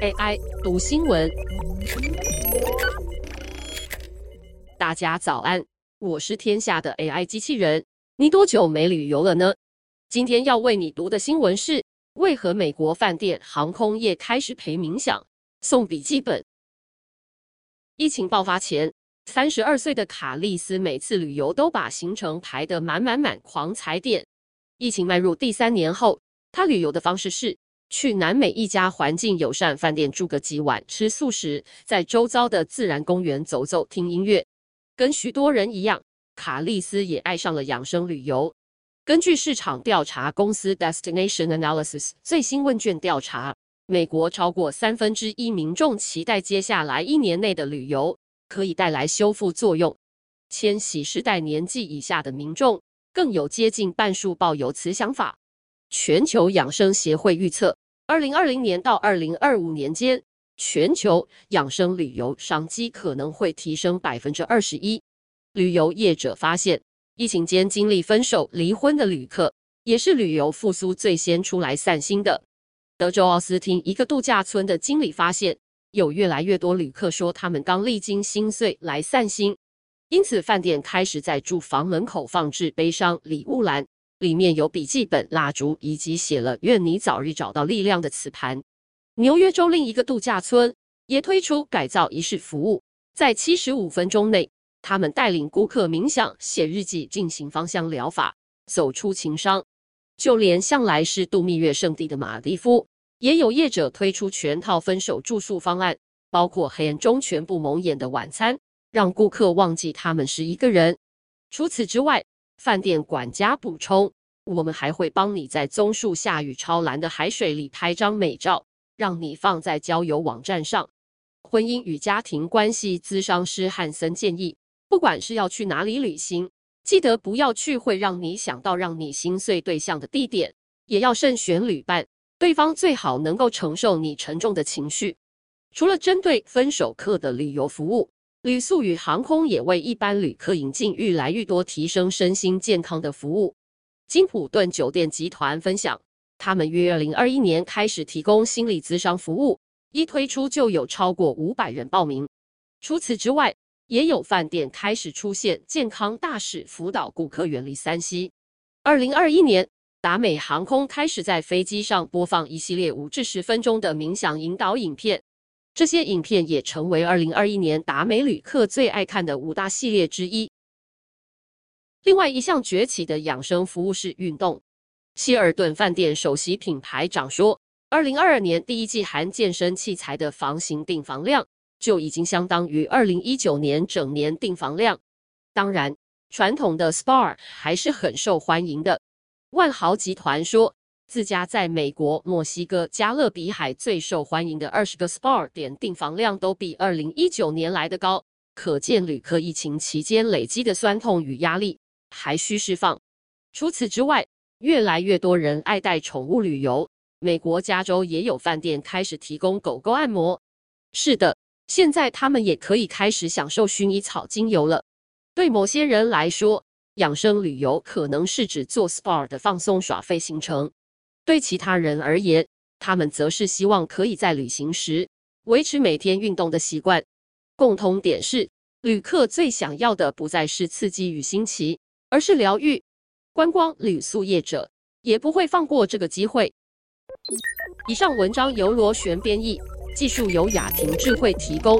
AI 读新闻，大家早安，我是天下的 AI 机器人。你多久没旅游了呢？今天要为你读的新闻是：为何美国饭店、航空业开始赔冥想、送笔记本？疫情爆发前，三十二岁的卡利斯每次旅游都把行程排得满满满，狂踩点。疫情迈入第三年后，他旅游的方式是。去南美一家环境友善饭店住个几晚，吃素食，在周遭的自然公园走走，听音乐。跟许多人一样，卡利斯也爱上了养生旅游。根据市场调查公司 Destination Analysis 最新问卷调查，美国超过三分之一民众期待接下来一年内的旅游可以带来修复作用。千禧世代年纪以下的民众更有接近半数抱有此想法。全球养生协会预测，二零二零年到二零二五年间，全球养生旅游商机可能会提升百分之二十一。旅游业者发现，疫情间经历分手、离婚的旅客，也是旅游复苏最先出来散心的。德州奥斯汀一个度假村的经理发现，有越来越多旅客说他们刚历经心碎来散心，因此饭店开始在住房门口放置悲伤礼物栏。里面有笔记本、蜡烛，以及写了“愿你早日找到力量”的磁盘。纽约州另一个度假村也推出改造仪式服务，在七十五分钟内，他们带领顾客冥想、写日记、进行芳香疗法，走出情伤。就连向来是度蜜月圣地的马蒂夫，也有业者推出全套分手住宿方案，包括黑暗中全部蒙眼的晚餐，让顾客忘记他们是一个人。除此之外，饭店管家补充：“我们还会帮你在棕树下与超蓝的海水里拍张美照，让你放在交友网站上。”婚姻与家庭关系咨商师汉森建议：“不管是要去哪里旅行，记得不要去会让你想到让你心碎对象的地点，也要慎选旅伴，对方最好能够承受你沉重的情绪。”除了针对分手客的旅游服务。旅宿与航空也为一般旅客引进愈来愈多提升身心健康的服务。金普顿酒店集团分享，他们于二零二一年开始提供心理咨商服务，一推出就有超过五百人报名。除此之外，也有饭店开始出现健康大使，辅导顾客远离三 C。二零二一年，达美航空开始在飞机上播放一系列五至十分钟的冥想引导影片。这些影片也成为二零二一年达美旅客最爱看的五大系列之一。另外一项崛起的养生服务是运动。希尔顿饭店首席品牌长说，二零二二年第一季含健身器材的房型订房量就已经相当于二零一九年整年订房量。当然，传统的 SPA 还是很受欢迎的。万豪集团说。自家在美国墨西哥加勒比海最受欢迎的二十个 SPA 点订房量都比二零一九年来的高，可见旅客疫情期间累积的酸痛与压力还需释放。除此之外，越来越多人爱带宠物旅游，美国加州也有饭店开始提供狗狗按摩。是的，现在他们也可以开始享受薰衣草精油了。对某些人来说，养生旅游可能是指做 SPA 的放松耍废行程。对其他人而言，他们则是希望可以在旅行时维持每天运动的习惯。共通点是，旅客最想要的不再是刺激与新奇，而是疗愈。观光旅宿业者也不会放过这个机会。以上文章由螺旋编译，技术由雅婷智慧提供。